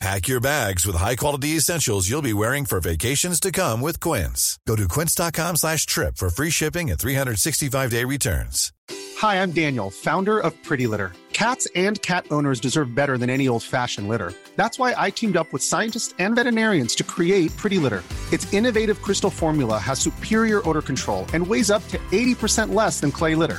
Pack your bags with high-quality essentials you'll be wearing for vacations to come with Quince. Go to quince.com slash trip for free shipping and 365-day returns. Hi, I'm Daniel, founder of Pretty Litter. Cats and cat owners deserve better than any old-fashioned litter. That's why I teamed up with scientists and veterinarians to create Pretty Litter. Its innovative crystal formula has superior odor control and weighs up to 80% less than clay litter.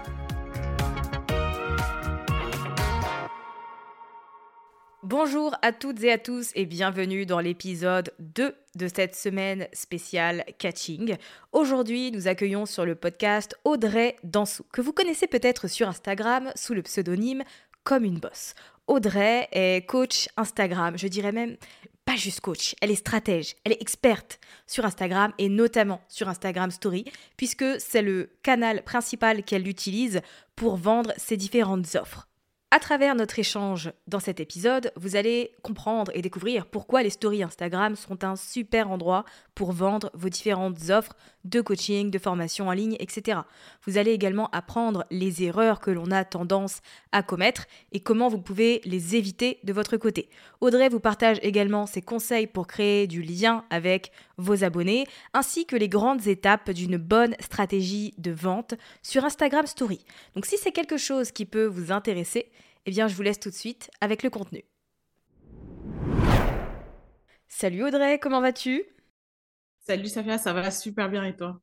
Bonjour à toutes et à tous et bienvenue dans l'épisode 2 de cette semaine spéciale Catching. Aujourd'hui, nous accueillons sur le podcast Audrey Dansou, que vous connaissez peut-être sur Instagram sous le pseudonyme Comme une bosse. Audrey est coach Instagram, je dirais même pas juste coach, elle est stratège, elle est experte sur Instagram et notamment sur Instagram Story, puisque c'est le canal principal qu'elle utilise pour vendre ses différentes offres. À travers notre échange dans cet épisode, vous allez comprendre et découvrir pourquoi les stories Instagram sont un super endroit pour vendre vos différentes offres de coaching, de formation en ligne, etc. Vous allez également apprendre les erreurs que l'on a tendance à commettre et comment vous pouvez les éviter de votre côté. Audrey vous partage également ses conseils pour créer du lien avec vos abonnés, ainsi que les grandes étapes d'une bonne stratégie de vente sur Instagram Story. Donc si c'est quelque chose qui peut vous intéresser, eh bien je vous laisse tout de suite avec le contenu. Salut Audrey, comment vas-tu? Salut Safia, ça va super bien et toi?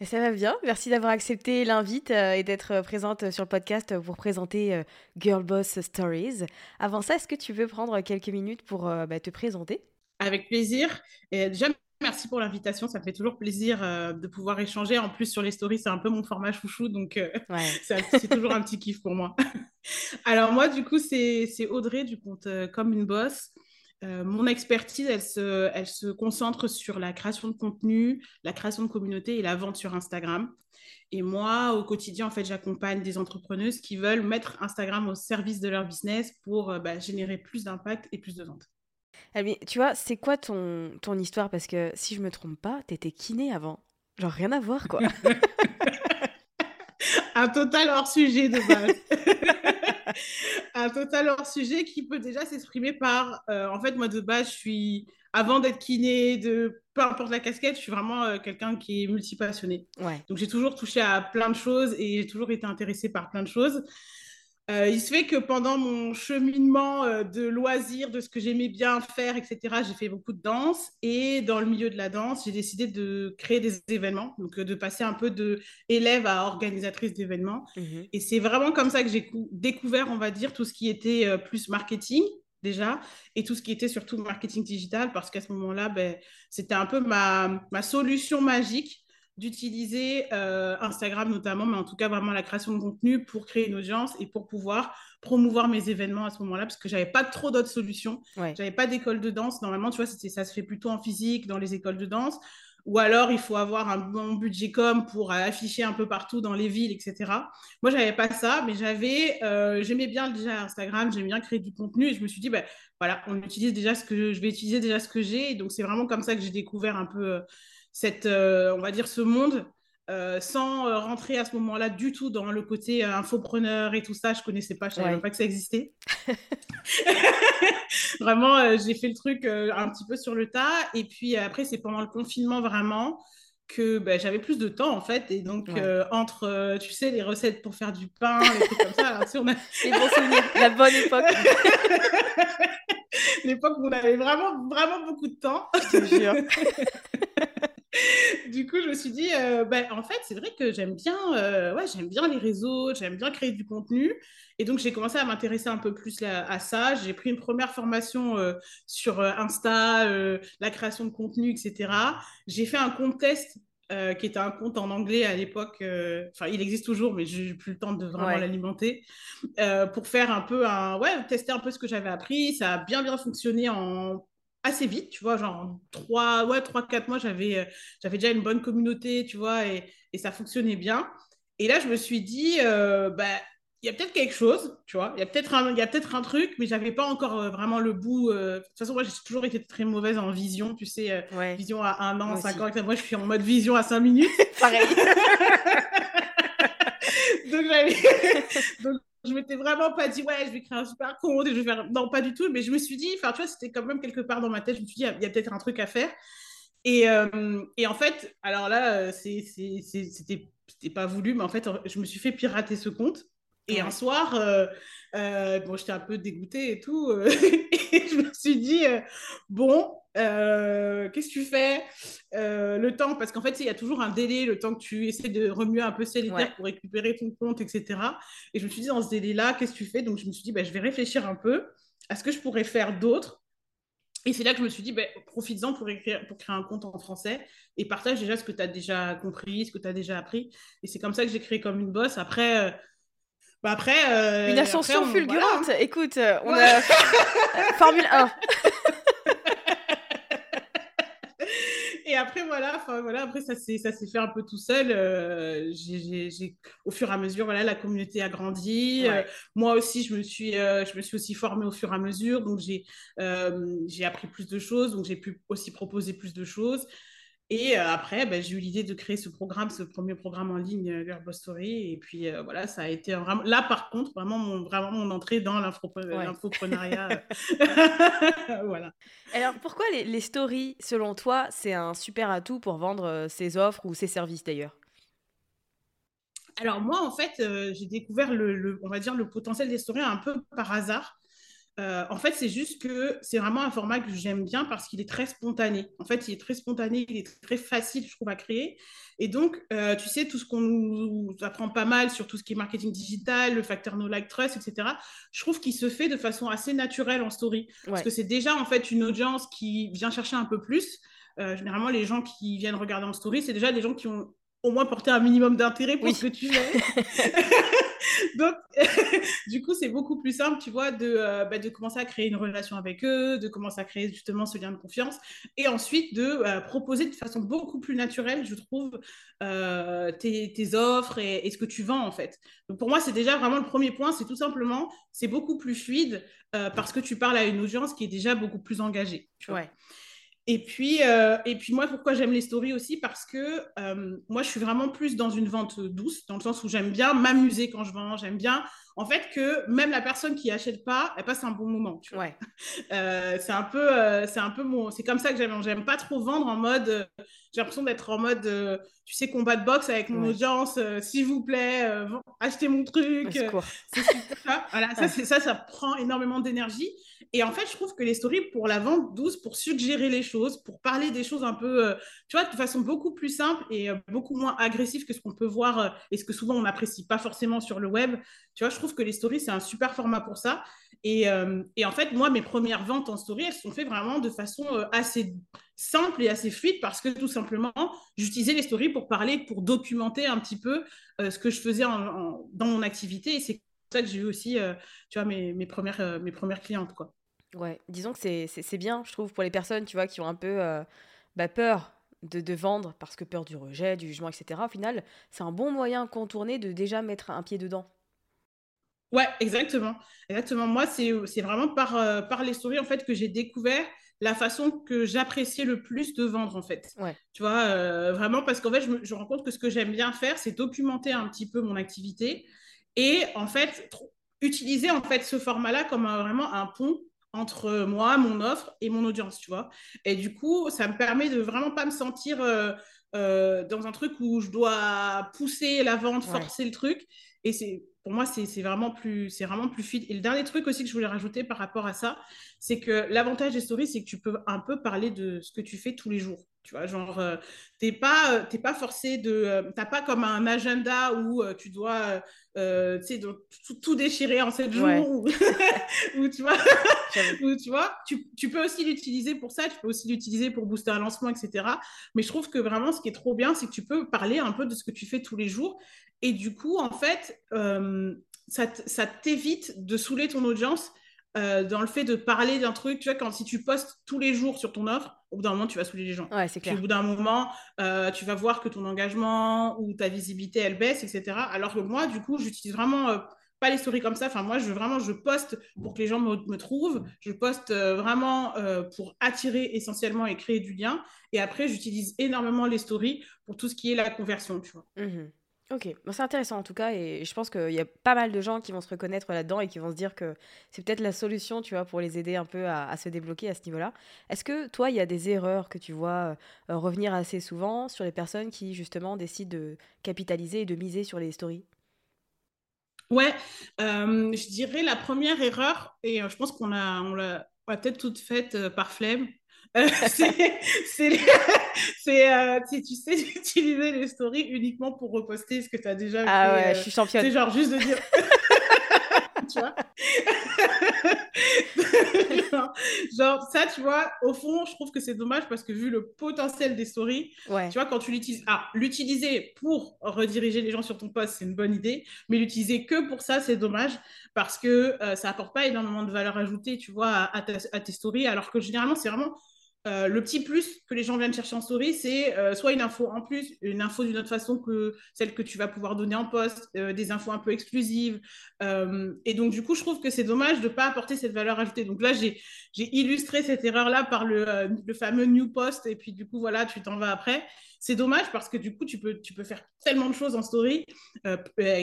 Ça va bien, merci d'avoir accepté l'invite euh, et d'être présente sur le podcast pour présenter euh, Girl Boss Stories. Avant ça, est-ce que tu veux prendre quelques minutes pour euh, bah, te présenter? Avec plaisir. Et déjà, merci pour l'invitation. Ça me fait toujours plaisir de pouvoir échanger. En plus, sur les stories, c'est un peu mon format chouchou, donc c'est toujours un petit kiff pour moi. Alors moi, du coup, c'est Audrey du compte Comme une bosse. Euh, mon expertise, elle se, elle se concentre sur la création de contenu, la création de communauté et la vente sur Instagram. Et moi, au quotidien, en fait, j'accompagne des entrepreneuses qui veulent mettre Instagram au service de leur business pour euh, bah, générer plus d'impact et plus de ventes. Ah, tu vois, c'est quoi ton, ton histoire? Parce que si je me trompe pas, tu étais kiné avant. Genre rien à voir, quoi. Un total hors sujet de base. un total hors sujet qui peut déjà s'exprimer par. Euh, en fait, moi de base, je suis. Avant d'être kiné, de peu importe la casquette, je suis vraiment euh, quelqu'un qui est multipassionné. Ouais. Donc j'ai toujours touché à plein de choses et j'ai toujours été intéressée par plein de choses. Euh, il se fait que pendant mon cheminement euh, de loisirs, de ce que j'aimais bien faire, etc., j'ai fait beaucoup de danse. Et dans le milieu de la danse, j'ai décidé de créer des événements, donc euh, de passer un peu de élève à organisatrice d'événements. Mhm. Et c'est vraiment comme ça que j'ai découvert, on va dire, tout ce qui était plus marketing déjà, et tout ce qui était surtout marketing digital, parce qu'à ce moment-là, ben, c'était un peu ma, ma solution magique d'utiliser euh, Instagram notamment, mais en tout cas vraiment la création de contenu pour créer une audience et pour pouvoir promouvoir mes événements à ce moment-là, parce que j'avais pas trop d'autres solutions. J'avais pas d'école de danse. Normalement, tu vois, ça se fait plutôt en physique, dans les écoles de danse. ou alors il faut avoir un bon budget com pour afficher un peu partout dans les villes, etc. Moi, j'avais pas ça, mais j'avais, euh, j'aimais bien déjà Instagram, j'aimais bien créer du contenu et je me suis dit, ben voilà, on utilise déjà ce que je vais utiliser déjà ce que j'ai. donc c'est vraiment comme ça que j'ai découvert un peu euh, cette, on va dire, ce monde. sans rentrer à ce moment-là du tout dans le côté infopreneur et tout ça, je connaissais pas, je savais même pas que ça existait. vraiment, euh, j'ai fait le truc euh, un petit peu sur le tas. Et puis euh, après, c'est pendant le confinement vraiment que bah, j'avais plus de temps en fait. Et donc, entre, tu sais, les recettes pour faire du pain, les trucs comme ça, alors, on a... les bons souvenirs, la bonne époque. L'époque où on avait vraiment, vraiment beaucoup de temps. Je te jure. du coup, je me suis dit, euh, ben, en fait, c'est vrai que j'aime bien, euh, ouais, j'aime bien les réseaux, j'aime bien créer du contenu. Et donc, j'ai commencé à m'intéresser un peu plus à ça. J'ai pris une première formation euh, sur Insta, la création de contenu, etc. J'ai fait un compte test qui était un compte en anglais à l'époque. Enfin, il existe toujours, mais j'ai plus le temps de vraiment l'alimenter. pour faire un peu un. Ouais, tester un peu ce que j'avais appris. Ça a bien, bien fonctionné en assez vite, tu vois, genre trois, ouais, trois, quatre mois, j'avais, euh, j'avais déjà une bonne communauté, tu vois, et, et, ça fonctionnait bien. Et là, je me suis dit, euh, bah, il y a peut-être quelque chose, tu vois, il y a peut-être un, il y a peut-être un truc, mais j'avais pas encore euh, vraiment le bout. de toute façon, moi, j'ai toujours été très mauvaise en vision, tu sais, vision à un an, cinq ans. Moi, je suis en mode vision à cinq minutes. Pareil. Donc, je m'étais vraiment pas dit, ouais, je vais créer un super compte et je vais faire. Non, pas du tout. Mais je me suis dit, enfin, tu vois, c'était quand même quelque part dans ma tête. Je me suis dit, il y a, peut-être un truc à faire. Et, euh, et, en fait, alors là, euh, c'était pas voulu, mais en fait, je me suis fait pirater ce compte. Et un soir, euh, bon, j'étais un peu dégoûtée et tout. et je me suis dit, bon, euh, qu'est-ce que tu fais euh, Le temps, parce qu'en fait, il y a toujours un délai, le temps que tu essaies de remuer un peu solitaire pour récupérer ton compte, etc. Et je me suis dit, dans ce délai-là, qu'est-ce que tu fais? Donc, je me suis dit, bah, je vais réfléchir un peu à ce que je pourrais faire d'autre. Et c'est là que je me suis dit, bah, profites-en pour, pour créer un compte en français et partage déjà ce que tu as déjà compris, ce que tu as déjà appris. Et c'est comme ça que j'ai créé comme une bosse. Après. Euh, bah après, une ascension fulgurante. Écoute, on a Formule 1. et après, voilà, voilà, après, ça s'est fait un peu tout seul. Euh, au fur et à mesure, voilà, la communauté a grandi. Euh, moi aussi, je me, suis, euh, je me suis aussi formée au fur et à mesure. Donc, j'ai, j'ai appris plus de choses. Donc, j'ai pu aussi proposer plus de choses. Et euh, après, ben, j'ai eu l'idée de créer ce programme, ce premier programme en ligne, euh, Story. Et puis euh, voilà, ça a été vraiment. Là, par contre, vraiment mon, vraiment mon entrée dans l'infoprenariat. voilà. Alors, pourquoi les, les stories, selon toi, c'est un super atout pour vendre ses offres ou ses services d'ailleurs? Alors moi, en fait, j'ai découvert le, on va dire, le potentiel des stories un peu par hasard. Euh, en fait, c'est juste que c'est vraiment un format que j'aime bien parce qu'il est très spontané. En fait, il est très spontané, il est très facile, je trouve, à créer. Et donc, euh, tu sais, tout ce qu'on nous apprend pas mal sur tout ce qui est marketing digital, le facteur no like trust, etc., je trouve qu'il se fait de façon assez naturelle en story. Parce que c'est déjà, en fait, une audience qui vient chercher un peu plus. Euh, généralement, les gens qui viennent regarder en story, c'est déjà des gens qui ont au moins porter un minimum d'intérêt pour ce que tu fais. Donc, du coup, c'est beaucoup plus simple, tu vois, de, euh, bah, de commencer à créer une relation avec eux, de commencer à créer justement ce lien de confiance, et ensuite de euh, proposer de façon beaucoup plus naturelle, je trouve, euh, tes, tes, offres et, ce que tu vends, en fait. Donc, pour moi, c'est déjà vraiment le premier point, c'est tout simplement, c'est beaucoup plus fluide parce que tu parles à une audience qui est déjà beaucoup plus engagée. Tu vois. Ouais. Et puis, euh, et puis moi, pourquoi j'aime les stories aussi? Parce que euh, moi, je suis vraiment plus dans une vente douce, dans le sens où j'aime bien m'amuser quand je vends, j'aime bien, en fait, que même la personne qui achète pas, elle passe un bon moment. Tu vois. Euh, c'est un peu, c'est un peu mon, c'est comme ça que j'aime. J'aime pas trop vendre en mode, j'ai l'impression d'être en mode, tu sais, combat de boxe avec mon audience, s'il vous plaît, achetez mon truc. c'est ça. Voilà, ça, ça, ça prend énormément d'énergie. Et en fait, je trouve que les stories pour la vente douce, pour suggérer les choses, pour parler des choses un peu, euh, tu vois, de façon beaucoup plus simple et euh, beaucoup moins agressive que ce qu'on peut voir euh, et ce que souvent on n'apprécie pas forcément sur le web. Tu vois, je trouve que les stories, c'est un super format pour ça. Et, et, en fait, moi, mes premières ventes en story, elles sont faites vraiment de façon assez simple et assez fluide parce que tout simplement, j'utilisais les stories pour parler, pour documenter un petit peu ce que je faisais dans mon activité. Et c'est ça que j'ai eu aussi, tu vois, mes, mes premières, mes premières clientes, quoi. Ouais, disons que c'est bien, je trouve, pour les personnes, tu vois, qui ont un peu euh, bah, peur de, de, vendre parce que peur du rejet, du jugement, etc. Au final, c'est un bon moyen contourné de déjà mettre un pied dedans. Ouais, exactement. Exactement. Moi, c'est vraiment par, euh, par les stories en fait, que j'ai découvert la façon que j'appréciais le plus de vendre, en fait. Ouais. Tu vois, euh, vraiment, parce qu'en fait, je, me, je rends compte que ce que j'aime bien faire, c'est documenter un petit peu mon activité et, en fait, utiliser, en fait, ce format-là comme vraiment un pont entre moi, mon offre et mon audience, tu vois. Et du coup, ça me permet de vraiment pas me sentir euh, euh, dans un truc où je dois pousser la vente, forcer le truc. Et c'est pour moi, c'est vraiment plus, vraiment plus fluide. Et le dernier truc aussi que je voulais rajouter par rapport à ça, c'est que l'avantage des stories, c'est que tu peux un peu parler de ce que tu fais tous les jours. Tu vois, genre, euh, t'es pas, euh, pas forcé de, euh, t'as pas comme un agenda où euh, tu dois, tu sais, tout, tout, déchirer en 7 jours, ou, tu vois, où, tu vois, tu, tu peux aussi l'utiliser pour ça, tu peux aussi l'utiliser pour booster un lancement, etc. Mais je trouve que vraiment, ce qui est trop bien, c'est que tu peux parler un peu de ce que tu fais tous les jours, et du coup, en fait, ça, ça t'évite de saouler ton audience euh, dans le fait de parler d'un truc, tu vois, quand si tu postes tous les jours sur ton offre, au bout d'un moment, tu vas saouler les gens. Ouais, c'est clair. Puis, au bout d'un moment, euh, tu vas voir que ton engagement ou ta visibilité, elle baisse, etc. Alors que moi, du coup, j'utilise vraiment euh, pas les stories comme ça. Enfin, moi, je vraiment, je poste pour que les gens me, me trouvent. Je poste vraiment pour attirer essentiellement et créer du lien. Et après, j'utilise énormément les stories pour tout ce qui est la conversion, tu vois. Mmh Ok, c'est intéressant en tout cas, et je pense qu'il y a pas mal de gens qui vont se reconnaître là-dedans et qui vont se dire que c'est peut-être la solution, tu vois, pour les aider un peu à, se débloquer à ce niveau-là. Est-ce que toi, il y a des erreurs que tu vois euh, revenir assez souvent sur les personnes qui justement décident de capitaliser et de miser sur les stories? Ouais, euh, je dirais la première erreur, et euh, je pense qu'on a, on l'a peut-être toute faite par flemme, c'est, euh, tu sais, utiliser les stories uniquement pour reposter ce que tu as déjà ah fait. Ah ouais, je suis championne. C'est genre juste de dire. tu vois? Genre, ça, tu vois, au fond, je trouve que c'est dommage parce que vu le potentiel des stories, ouais. tu vois, quand tu l'utilises, ah, l'utiliser pour rediriger les gens sur ton poste, c'est une bonne idée, mais l'utiliser que pour ça, c'est dommage parce que euh, ça apporte pas énormément de valeur ajoutée, tu vois, à, à, à tes stories, alors que généralement, c'est vraiment euh, le petit plus que les gens viennent chercher en story, c'est euh, soit une info en plus, une info d'une autre façon que celle que tu vas pouvoir donner en poste, euh, des infos un peu exclusives. Et donc, du coup, je trouve que c'est dommage de ne pas apporter cette valeur ajoutée. Donc là, j'ai illustré cette erreur-là par le, fameux new post, et puis du coup, voilà, tu t'en vas après. C'est dommage parce que du coup, tu peux, faire tellement de choses en story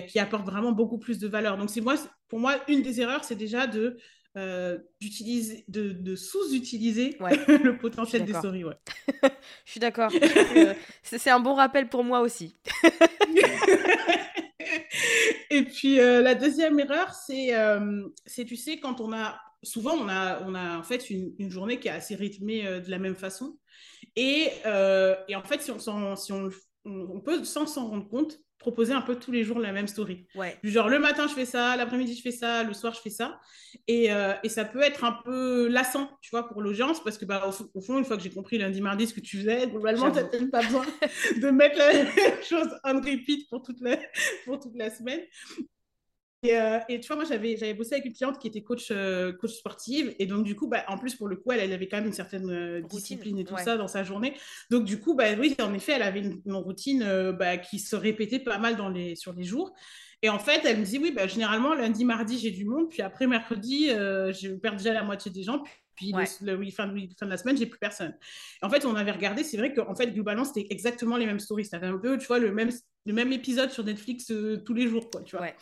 qui apportent vraiment beaucoup plus de valeur. Donc, moi, pour moi, une des erreurs, c'est déjà de euh, d'utiliser, de, de sous-utiliser ouais. le potentiel des stories. Ouais. je suis d'accord. Euh, c'est un bon rappel pour moi aussi. Et puis euh, la deuxième erreur, c'est, euh, tu sais, quand on a souvent on a, on a en fait une, une journée qui est assez rythmée euh, de la même façon. Et, et en fait, si on, si on, on peut, sans s'en rendre compte, proposer un peu tous les jours la même story. Ouais. Genre le matin je fais ça, l'après-midi je fais ça, le soir je fais ça. Et, euh, et, ça peut être un peu lassant, tu vois, pour l'audience, parce que bah, au, au, fond, une fois que j'ai compris lundi, mardi ce que tu faisais, globalement, tu n'as peut-être pas besoin de mettre la même chose on repeat pour toute la, pour toute la semaine. Et, euh, et, tu vois, moi, j'avais, j'avais bossé avec une cliente qui était coach, euh, coach sportive. Et donc, du coup, bah, en plus, pour le coup, elle, elle avait quand même une certaine euh, discipline et tout ouais. ça dans sa journée. Donc, du coup, bah, oui, en effet, elle avait une, une routine bah, qui se répétait pas mal dans les, sur les jours. Et en fait, elle me dit, oui, bah, généralement, lundi, mardi, j'ai du monde. Puis après, mercredi, je perds déjà la moitié des gens. Puis puis ouais. le, le, fin, de, fin, de, la semaine, j'ai plus personne. En fait, on avait regardé, c'est vrai qu'en fait, globalement, c'était exactement les mêmes stories. C'était un peu, tu vois, le même, le même épisode sur Netflix euh, tous les jours, quoi, tu vois. Ouais.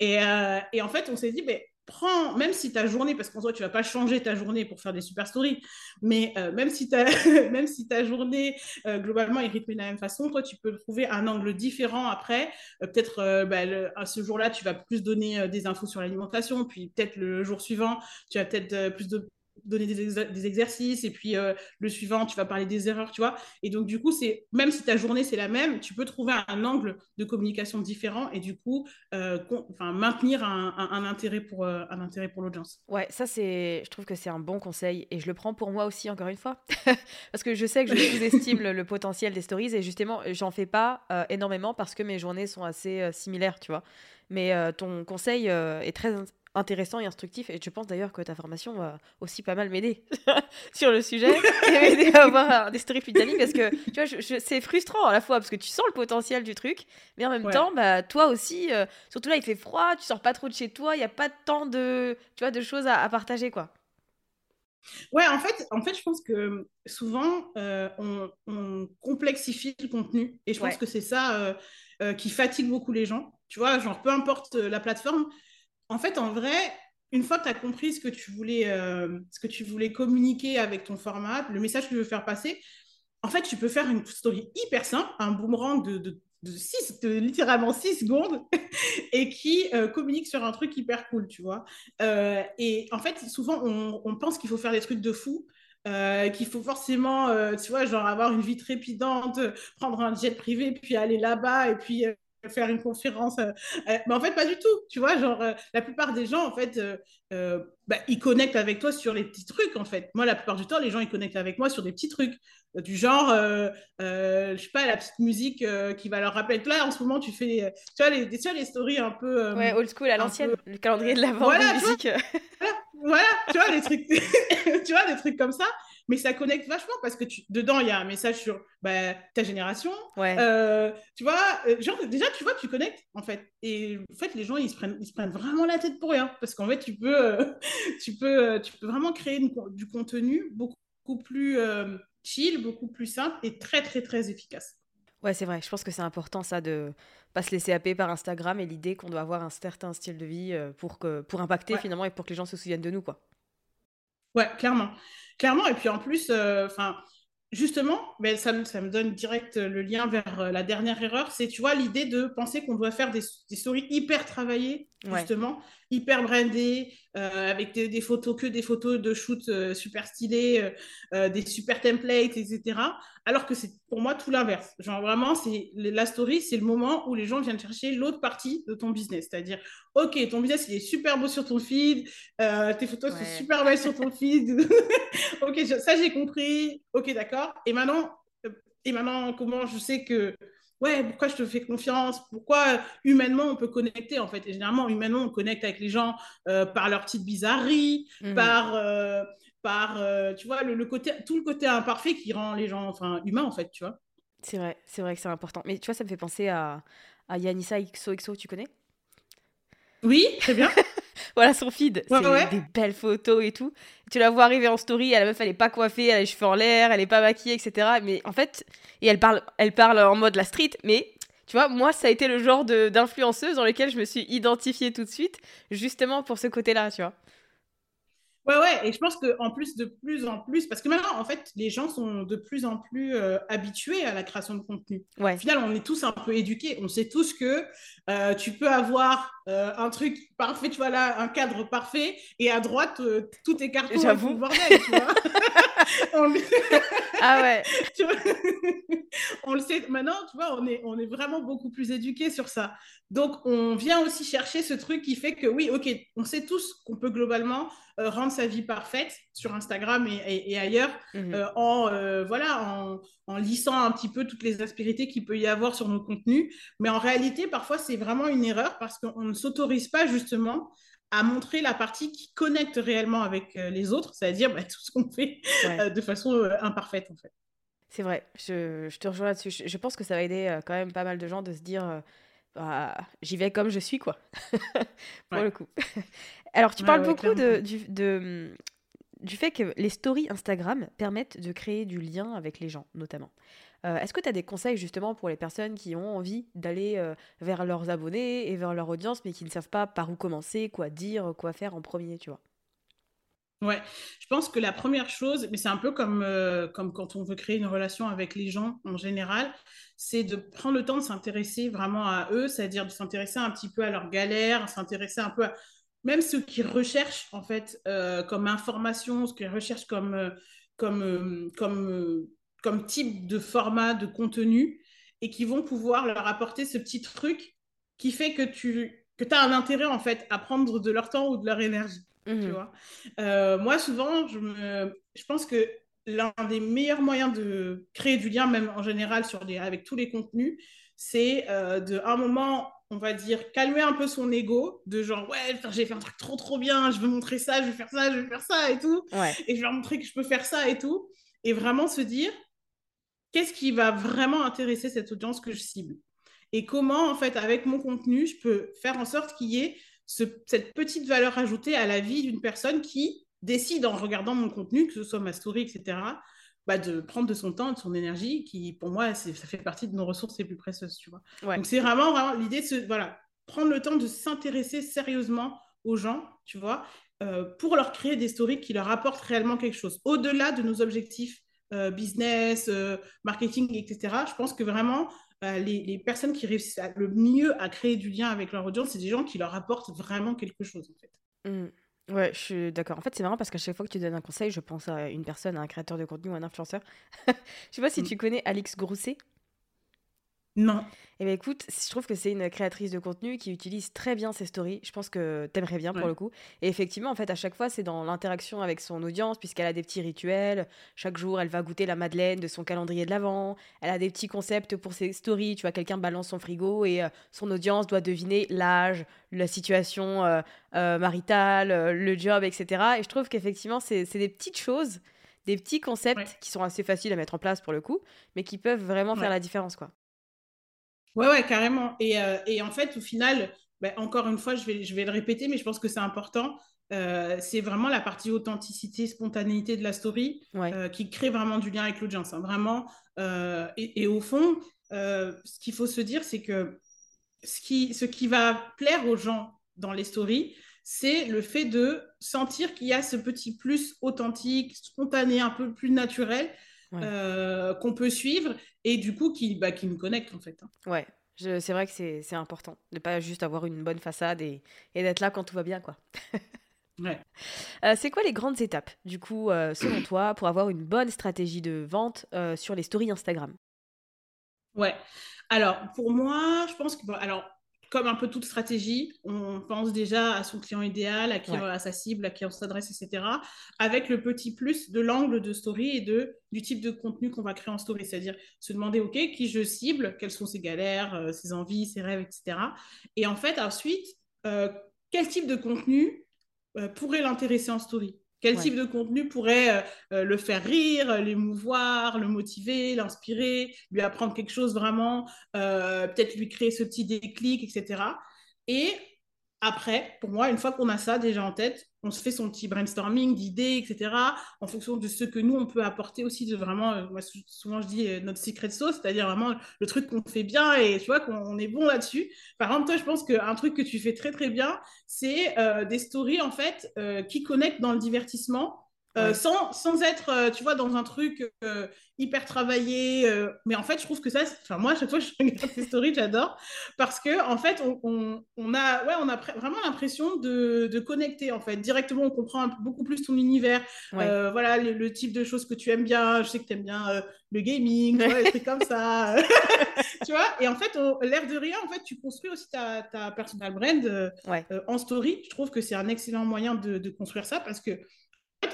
Et, euh, et, en fait, on s'est dit, ben, prends, même si ta journée, parce qu'en soi, tu vas pas changer ta journée pour faire des super stories, mais euh, même, si ta, même si ta journée, euh, globalement, est rythmée de la même façon, toi, tu peux trouver un angle différent après. Euh, peut-être, bah, le, ce jour-là, tu vas plus donner des infos sur l'alimentation, puis peut-être le jour suivant, tu vas peut-être plus de donner des, ex des, exercices et puis euh, le suivant tu vas parler des erreurs tu vois. Et donc du coup c'est même si ta journée c'est la même tu peux trouver un angle de communication différent et du coup euh, maintenir un, un, un, intérêt pour euh, un intérêt pour l'audience. Ouais ça c'est je trouve que c'est un bon conseil et je le prends pour moi aussi encore une fois. Parce que je sais que je sous-estime le, le, potentiel des stories et justement j'en fais pas énormément parce que mes journées sont assez similaires tu vois. Mais ton conseil est très intéressant et instructif. Et je pense d'ailleurs que ta formation va aussi pas mal m'aider sur le sujet et m'aider à avoir des stories plus dynamiques parce que tu vois, c'est frustrant à la fois parce que tu sens le potentiel du truc, mais en même temps, bah, toi aussi, euh, surtout là, il fait froid, tu sors pas trop de chez toi, il n'y a pas tant de, tu vois, de choses à, partager, quoi. Ouais, en fait, en fait, je pense que souvent, euh, on, complexifie le contenu. Et je pense que c'est ça euh, qui fatigue beaucoup les gens. Tu vois, genre, peu importe la plateforme, en fait, en vrai, une fois que tu as compris ce que, tu voulais, euh, ce que tu voulais communiquer avec ton format, le message que tu veux faire passer, en fait, tu peux faire une story hyper simple, un boomerang de, de, littéralement 6 secondes, et qui euh, communique sur un truc hyper cool, tu vois. Euh, et en fait, souvent, on, pense qu'il faut faire des trucs de fou. qu'il faut forcément, tu vois, genre avoir une vie trépidante, prendre un jet privé, puis aller là-bas, et puis faire une conférence. Euh, euh, mais en fait, pas du tout. Tu vois, genre, euh, la plupart des gens, en fait, bah, ils connectent avec toi sur les petits trucs, en fait. Moi, la plupart du temps, les gens, ils connectent avec moi sur des petits trucs. Du genre, je sais pas, la petite musique qui va leur rappeler. Là, en ce moment, tu fais, tu vois, les, tu vois, les stories un peu. ouais, old school à l'ancienne, le calendrier de la vente de musique. Voilà, voilà, tu vois, des trucs, tu vois, des trucs comme ça mais ça connecte vachement parce que tu, dedans, il y a un message sur bah, ta génération. Ouais. Euh, tu vois, euh, genre, déjà, tu vois, tu connectes, en fait. Et en fait, les gens, ils se prennent, ils se prennent vraiment la tête pour rien. Parce qu'en fait, tu peux, euh, tu peux, tu peux vraiment créer du contenu beaucoup plus chill, beaucoup plus simple et très, très, très efficace. Ouais, c'est vrai. Je pense que c'est important, ça, de pas se laisser happer par Instagram et l'idée qu'on doit avoir un certain style de vie pour, que, pour impacter, finalement, et pour que les gens se souviennent de nous, quoi. Ouais, clairement. Clairement, et puis en plus, euh, justement, mais ça, me, donne direct le lien vers euh, la dernière erreur, c'est, tu vois, l'idée de penser qu'on doit faire des, des stories hyper travaillées, justement, hyper brandées, euh, avec des, photos, que des photos de shoot euh, super stylées, euh, des super templates, etc. Alors que c'est pour moi tout l'inverse. Genre vraiment, c'est la story, c'est le moment où les gens viennent chercher l'autre partie de ton business. C'est-à-dire, ok, ton business il est super beau sur ton feed, tes photos sont super belles sur ton feed. ok, ça j'ai compris. Ok, d'accord. Et maintenant, et maintenant, comment je sais que ouais, pourquoi je te fais confiance? Pourquoi humainement on peut connecter en fait? Et généralement, humainement, on connecte avec les gens euh, par leur petite bizarrerie, mhm. par, euh, par euh, tu vois, le, côté, tout le côté imparfait qui rend les gens enfin, humains en fait, tu vois. C'est vrai, c'est vrai que c'est important. Mais tu vois, ça me fait penser à, à Yanissa XOXO, tu connais? Oui, très bien. voilà son feed. c'est des belles photos et tout. Tu la vois arriver en story, la meuf elle est pas coiffée, elle a les cheveux en l'air, elle est pas maquillée, etc. Mais en fait, et elle parle, elle parle en mode la street, mais tu vois, moi ça a été le genre d'influenceuse dans lequel je me suis identifiée tout de suite, justement pour ce côté-là, tu vois. Ouais, ouais, et je pense qu'en plus, de plus en plus, parce que maintenant, en fait, les gens sont de plus en plus euh, habitués à la création de contenu. Ouais. Au final, on est tous un peu éduqués. On sait tous que euh, tu peux avoir euh, un truc parfait, tu vois là, un cadre parfait, et à droite, tout est carton. J'avoue. bordel, tu vois. ah ouais. on le sait maintenant, tu vois, on est, on est vraiment beaucoup plus éduqués sur ça. Donc, on vient aussi chercher ce truc qui fait que, oui, ok, on sait tous qu'on peut globalement euh, rendre sa vie parfaite sur Instagram et, ailleurs mhm. euh, en, euh, voilà, en, en, lissant un petit peu toutes les aspérités qu'il peut y avoir sur nos contenus. Mais en réalité, parfois, c'est vraiment une erreur parce qu'on ne s'autorise pas justement à montrer la partie qui connecte réellement avec les autres, c'est-à-dire bah, tout ce qu'on fait de façon imparfaite en fait. C'est vrai, je, je, te rejoins là-dessus. Je, je, pense que ça va aider quand même pas mal de gens de se dire bah, j'y vais comme je suis, quoi. Pour le coup. Alors, tu parles beaucoup de, du, de, du fait que les stories Instagram permettent de créer du lien avec les gens, notamment. Euh, est-ce que tu as des conseils justement pour les personnes qui ont envie d'aller euh, vers leurs abonnés et vers leur audience, mais qui ne savent pas par où commencer, quoi dire, quoi faire en premier, tu vois? Ouais, je pense que la première chose, mais c'est un peu comme, euh, comme quand on veut créer une relation avec les gens en général, c'est de prendre le temps de s'intéresser vraiment à eux, c'est-à-dire de s'intéresser un petit peu à leurs galères, s'intéresser un peu à même ceux qui recherchent en fait euh, comme information, ce qu'ils recherchent comme, euh, comme, comme, comme type de format, de contenu, et qui vont pouvoir leur apporter ce petit truc qui fait que tu que as un intérêt en fait à prendre de leur temps ou de leur énergie. Tu mmh vois euh, moi, souvent, je, me... je pense que l'un des meilleurs moyens de créer du lien, même en général sur les, avec tous les contenus, c'est euh, de un moment, on va dire, calmer un peu son ego, de genre, ouais, j'ai fait un truc trop trop bien, je veux montrer ça, je vais faire ça, je vais faire ça et tout, et je vais montrer que je peux faire ça et tout, et vraiment se dire, qu'est-ce qui va vraiment intéresser cette audience que je cible? Et comment, en fait, avec mon contenu, je peux faire en sorte qu'il y ait cette petite valeur ajoutée à la vie d'une personne qui décide en regardant mon contenu, que ce soit ma story, etc., bah, de prendre de son temps, de son énergie, qui pour moi, ça fait partie de nos ressources les plus précieuses, tu vois. Donc c'est vraiment, vraiment l'idée de se, voilà, prendre le temps de s'intéresser sérieusement aux gens, tu vois, euh, pour leur créer des stories qui leur apportent réellement quelque chose, au-delà de nos objectifs euh, business, euh, marketing, etc. Je pense que vraiment, les, les, personnes qui réussissent le mieux à créer du lien avec leur audience, c'est des gens qui leur apportent vraiment quelque chose, en fait. Mmh. Ouais, je suis d'accord. En fait, c'est marrant parce qu'à chaque fois que tu donnes un conseil, je pense à une personne, à un créateur de contenu ou un influenceur. je sais pas si mm. tu connais Alix Grousset. Non. Eh bien, écoute, je trouve que c'est une créatrice de contenu qui utilise très bien ses stories. Je pense que t'aimerais bien pour le coup. Et effectivement, en fait, à chaque fois, c'est dans l'interaction avec son audience, puisqu'elle a des petits rituels. Chaque jour, elle va goûter la madeleine de son calendrier de l'avant. Elle a des petits concepts pour ses stories. Tu vois, quelqu'un balance son frigo et euh, son audience doit deviner l'âge, la situation euh, euh, maritale, le job, etc. Et je trouve qu'effectivement, c'est des petites choses, des petits concepts qui sont assez faciles à mettre en place pour le coup, mais qui peuvent vraiment faire la différence, quoi. Ouais, ouais, carrément. Et, euh, et en fait, au final, ben, encore une fois, je vais, je vais le répéter, mais je pense que c'est important. Euh, c'est vraiment la partie authenticité, spontanéité de la story euh, qui crée vraiment du lien avec l'audience. Hein, vraiment. Et, et, au fond, ce qu'il faut se dire, c'est que ce qui, ce qui va plaire aux gens dans les stories, c'est le fait de sentir qu'il y a ce petit plus authentique, spontané, un peu plus naturel euh, qu'on peut suivre et du coup qui, bah, qui nous connecte en fait. Hein. Ouais, c'est vrai que c'est important de pas juste avoir une bonne façade et, et d'être là quand tout va bien quoi. ouais. Euh, c'est quoi les grandes étapes du coup euh, selon toi pour avoir une bonne stratégie de vente sur les stories Instagram? Ouais. Alors pour moi, je pense que alors comme un peu toute stratégie, on pense déjà à son client idéal, à, qui, à sa cible, à qui on s'adresse, etc. Avec le petit plus de l'angle de story et de, du type de contenu qu'on va créer en story. C'est-à-dire se demander, OK, qui je cible, quelles sont ses galères, euh, ses envies, ses rêves, etc. Et en fait, ensuite, euh, quel type de contenu euh, pourrait l'intéresser en story? Quel type de contenu pourrait euh, euh, le faire rire, l'émouvoir, le motiver, l'inspirer, lui apprendre quelque chose vraiment, euh, peut-être lui créer ce petit déclic, etc. Et après, pour moi, une fois qu'on a ça déjà en tête, on se fait son petit brainstorming d'idées, etc., en fonction de ce que nous, on peut apporter aussi de vraiment, euh, moi, souvent je dis euh, notre secret sauce, c'est-à-dire vraiment le truc qu'on fait bien et tu vois qu'on est bon là-dessus. Par exemple, toi, je pense qu'un truc que tu fais très, très bien, c'est euh, des stories, en fait, qui connectent dans le divertissement euh, sans, sans, être, euh, tu vois, dans un truc euh, hyper travaillé. mais en fait, je trouve que ça, enfin, moi, à chaque fois que je regarde ces stories, j'adore. Parce que, en fait, on, on, a, ouais, on a vraiment l'impression de, de, connecter, en fait. Directement, on comprend beaucoup plus ton univers. voilà, le, type de choses que tu aimes bien. Je sais que tu aimes bien le gaming, tu vois, des trucs comme ça. tu vois, et en fait, l'air de rien, en fait, tu construis aussi ta, ta personal brand en story. Je trouve que c'est un excellent moyen de, de construire ça parce que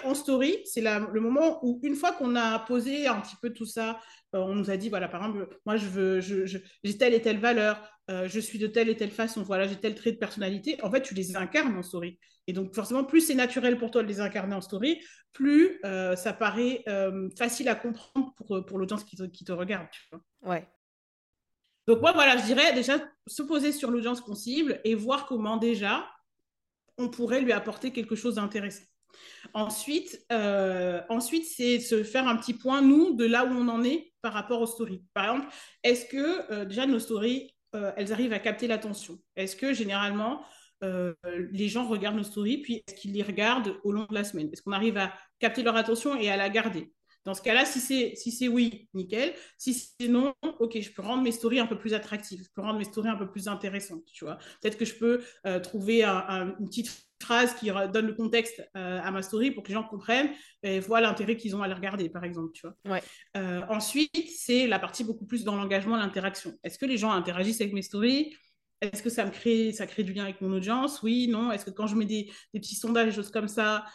en story, c'est le moment où, une fois qu'on a posé un petit peu tout ça, euh, on nous a dit, voilà, par exemple, moi, je veux, j'ai telle et telle valeur, euh, je suis de telle et telle façon, voilà, j'ai tel trait de personnalité. En fait, tu les incarnes en story. Et donc, forcément, plus c'est naturel pour toi de les incarner en story, plus euh, ça paraît facile à comprendre pour, pour l'audience qui te, qui te regarde. Ouais. Donc, moi, voilà, je dirais déjà se poser sur l'audience qu'on cible et voir comment déjà on pourrait lui apporter quelque chose d'intéressant. Ensuite, euh, ensuite c'est se faire un petit point, nous, de là où on en est par rapport aux stories. Par exemple, est-ce que euh, déjà nos stories, euh, elles arrivent à capter l'attention? Est-ce que généralement, les gens regardent nos stories, puis est-ce qu'ils les regardent au long de la semaine? Est-ce qu'on arrive à capter leur attention et à la garder? Dans ce cas-là, si c'est si c'est oui, nickel. Si c'est non, ok, je peux rendre mes stories un peu plus attractives, je peux rendre mes stories un peu plus intéressantes, tu vois. Peut-être que je peux trouver une petite phrase qui donne le contexte euh, à ma story pour que les gens comprennent et voient l'intérêt qu'ils ont à les regarder, par exemple. Tu vois. Ouais. Euh, ensuite, c'est la partie beaucoup plus dans l'engagement, l'interaction. Est-ce que les gens interagissent avec mes stories? Est-ce que ça me crée, ça crée du lien avec mon audience? Oui, non Est-ce que quand je mets des, des petits sondages, des choses comme ça,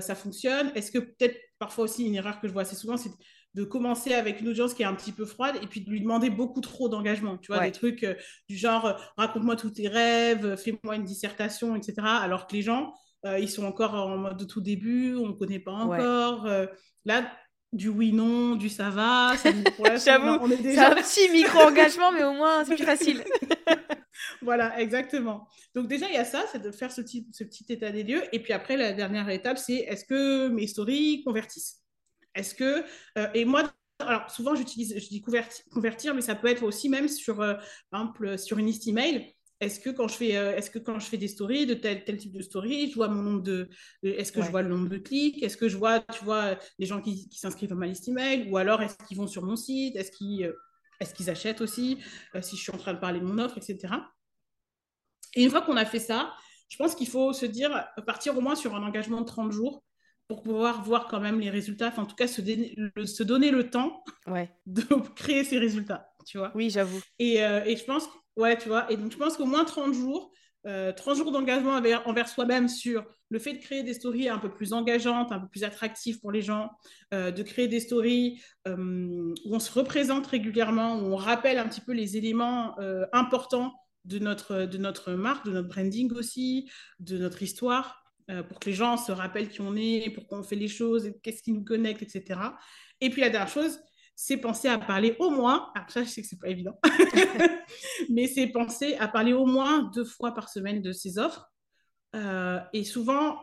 ça fonctionne Est-ce que peut-être parfois aussi une erreur que je vois assez souvent, c'est de commencer avec une audience qui est un petit peu froide et puis de lui demander beaucoup trop d'engagement. Tu vois, des trucs du genre raconte-moi tous tes rêves, fais-moi une dissertation, etc. Alors que les gens, ils sont encore en mode tout début, on ne connaît pas encore. là, du oui, non, du ça va. J'avoue, c'est un petit micro-engagement, mais au moins, c'est plus facile. voilà, exactement. Donc déjà, il y a ça, c'est de faire ce, petit, ce petit état des lieux. Et puis après, la dernière étape, c'est est-ce que mes stories convertissent? Est-ce que... Euh, et moi, alors souvent, j'utilise, je dis convertir, mais ça peut être aussi même sur, euh, par exemple, sur une liste email. Est-ce que quand je fais euh, est-ce que quand je fais des stories de tel tel type de story je vois mon nombre de, est-ce que je vois le nombre de clics? Est-ce que je vois tu vois les gens qui, s'inscrivent à ma liste email? Ou alors est-ce qu'ils vont sur mon site? Est-ce qu'ils est-ce qu'ils achètent aussi euh, si je suis en train de parler de mon offre etc et une fois qu'on a fait ça je pense qu'il faut se dire partir au moins sur un engagement de 30 jours pour pouvoir voir quand même les résultats, enfin, en tout cas se, se donner le temps de créer ces résultats, tu vois. Oui, j'avoue. Et, et, je pense Ouais, tu vois. Et donc, je pense qu'au moins 30 jours, 30 euh, jours d'engagement envers, soi-même sur le fait de créer des stories un peu plus engageantes, un peu plus attractives pour les gens, euh, de créer des stories euh, où on se représente régulièrement, où on rappelle un petit peu les éléments importants de notre, de notre marque, de notre branding aussi, de notre histoire, pour que les gens se rappellent qui on est, pourquoi on fait les choses, qu'est-ce qui nous connecte, etc. Et puis la dernière chose, c'est penser à parler au moins, alors ça je sais que c'est pas évident, mais c'est penser à parler au moins deux fois par semaine de ces offres. Euh, et souvent,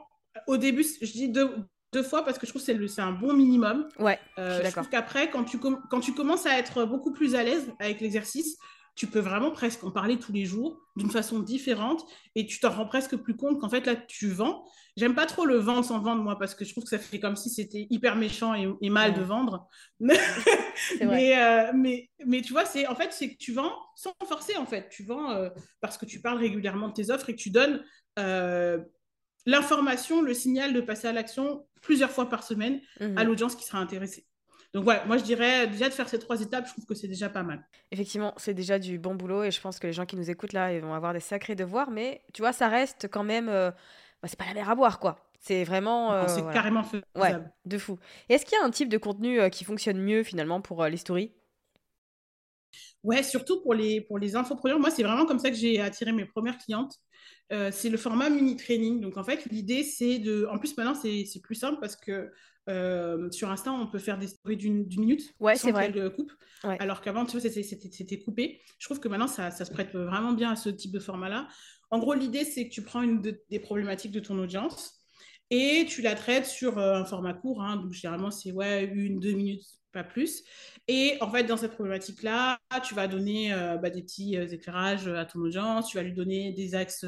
au début, je dis deux, deux fois parce que je trouve que c'est un bon minimum. Ouais, euh, je trouve qu'après, quand tu, quand tu commences à être beaucoup plus à l'aise avec l'exercice, tu peux vraiment presque en parler tous les jours d'une façon différente et tu t'en rends presque plus compte qu'en fait là tu vends. J'aime pas trop le vendre sans vendre moi parce que je trouve que ça fait comme si c'était hyper méchant et, mal de vendre. mais, euh, mais, mais, tu vois, c'est en fait c'est que tu vends sans forcer en fait. Tu vends euh, parce que tu parles régulièrement de tes offres et que tu donnes euh, l'information, le signal de passer à l'action plusieurs fois par semaine mmh à l'audience qui sera intéressée. Donc voilà, moi je dirais déjà de faire ces trois étapes, je trouve que c'est déjà pas mal. Effectivement, c'est déjà du bon boulot et je pense que les gens qui nous écoutent là, ils vont avoir des sacrés devoirs, mais tu vois, ça reste quand même, euh, bah, c'est pas la mer à boire quoi. C'est vraiment. Euh, c'est carrément faisable. Ouais, de fou. est-ce qu'il y a un type de contenu euh, qui fonctionne mieux finalement pour les stories? Ouais, surtout pour les, pour les infopreneurs. Moi, c'est vraiment comme ça que j'ai attiré mes premières clientes. c'est le format mini training. Donc, en fait, l'idée, c'est de. En plus, maintenant, c'est plus simple parce que euh, sur Insta, on peut faire des stories d'une minute ouais, sans qu'elle coupe. Alors qu'avant, tu vois, c'était coupé. Je trouve que maintenant, ça, ça, se prête vraiment bien à ce type de format-là. En gros, l'idée, c'est que tu prends une des problématiques de ton audience et tu la traites sur euh, un format court. Hein. donc, généralement, c'est ouais, une, deux minutes, pas plus. Et en fait, dans cette problématique-là, tu vas donner euh, bah, des petits éclairages à ton audience, tu vas lui donner des axes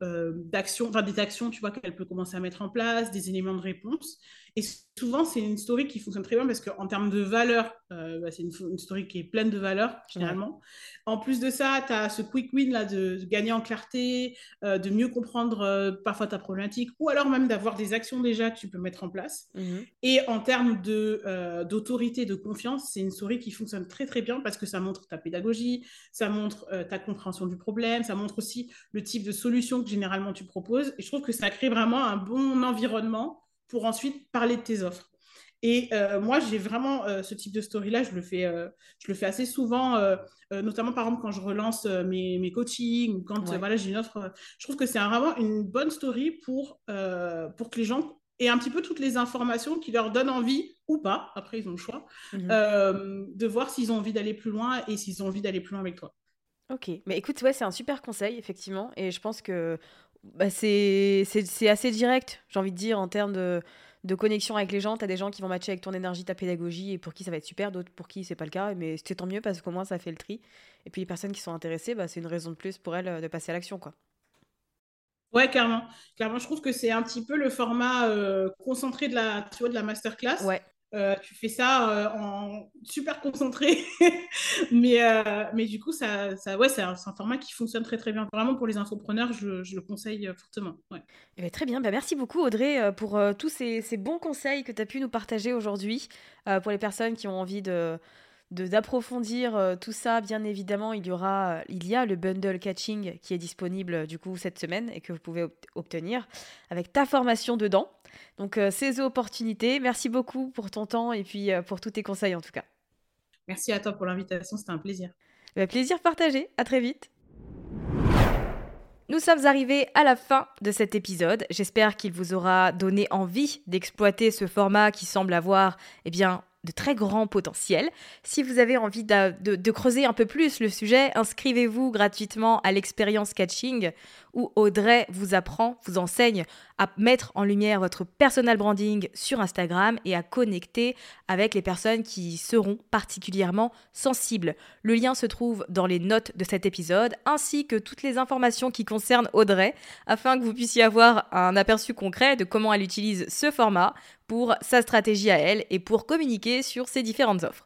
d'action, enfin des actions, tu vois, qu'elle peut commencer à mettre en place, des éléments de réponse. Et souvent, c'est une story qui fonctionne très bien parce qu'en termes de valeur, euh, bah, c'est une, story qui est pleine de valeur, généralement. En plus de ça, tu as ce quick win là, de, gagner en clarté, euh, de mieux comprendre euh, parfois ta problématique, ou alors même d'avoir des actions déjà que tu peux mettre en place. Mhm. Et en termes d'autorité, de, de confiance, c'est une story qui fonctionne très très bien parce que ça montre ta pédagogie, ça montre ta compréhension du problème, ça montre aussi le type de solution que généralement tu proposes. Et je trouve que ça crée vraiment un bon environnement pour ensuite parler de tes offres. Et euh, moi, j'ai vraiment euh, ce type de story-là, je, le fais, euh, je le fais assez souvent, notamment par exemple quand je relance mes, mes, coachings ou quand voilà, j'ai une offre. je trouve que c'est vraiment une bonne story pour, pour que les gens aient un petit peu toutes les informations qui leur donnent envie ou pas, après ils ont le choix, mhm. de voir s'ils ont envie d'aller plus loin et s'ils ont envie d'aller plus loin avec toi. Ok, mais écoute, ouais, c'est un super conseil, effectivement, et je pense que bah, c'est assez direct, j'ai envie de dire, en termes de, de connexion avec les gens. Tu as des gens qui vont matcher avec ton énergie, ta pédagogie, et pour qui ça va être super, d'autres pour qui c'est pas le cas. Mais c'est tant mieux parce qu'au moins ça fait le tri. Et puis les personnes qui sont intéressées, bah, c'est une raison de plus pour elles euh, de passer à l'action. quoi. Ouais, clairement. Clairement, je trouve que c'est un petit peu le format euh, concentré de la, tu vois, de la masterclass. Ouais. Euh, tu fais ça euh, en super concentré, mais, euh, mais du coup, ça, ça, ouais, c'est un, format qui fonctionne très très bien. Vraiment pour les infopreneurs, je, je le conseille fortement. Eh ben, très bien, bah, merci beaucoup Audrey pour tous ces, ces, bons conseils que tu as pu nous partager aujourd'hui. pour les personnes qui ont envie de d'approfondir tout ça, bien évidemment, il y aura, il y a le bundle catching qui est disponible du coup cette semaine et que vous pouvez obtenir avec ta formation dedans. Donc, euh, ces opportunités. Merci beaucoup pour ton temps et puis euh, pour tous tes conseils en tout cas. Merci à toi pour l'invitation, c'était un plaisir. Bah, plaisir partagé. À très vite. Nous sommes arrivés à la fin de cet épisode. J'espère qu'il vous aura donné envie d'exploiter ce format qui semble avoir, eh bien, de très grands potentiels. Si vous avez envie de, creuser un peu plus le sujet, inscrivez-vous gratuitement à l'expérience catching où Audrey vous apprend, vous enseigne à mettre en lumière votre personal branding sur Instagram et à connecter avec les personnes qui seront particulièrement sensibles. Le lien se trouve dans les notes de cet épisode ainsi que toutes les informations qui concernent Audrey afin que vous puissiez avoir un aperçu concret de comment elle utilise ce format pour sa stratégie à elle et pour communiquer sur ses différentes offres.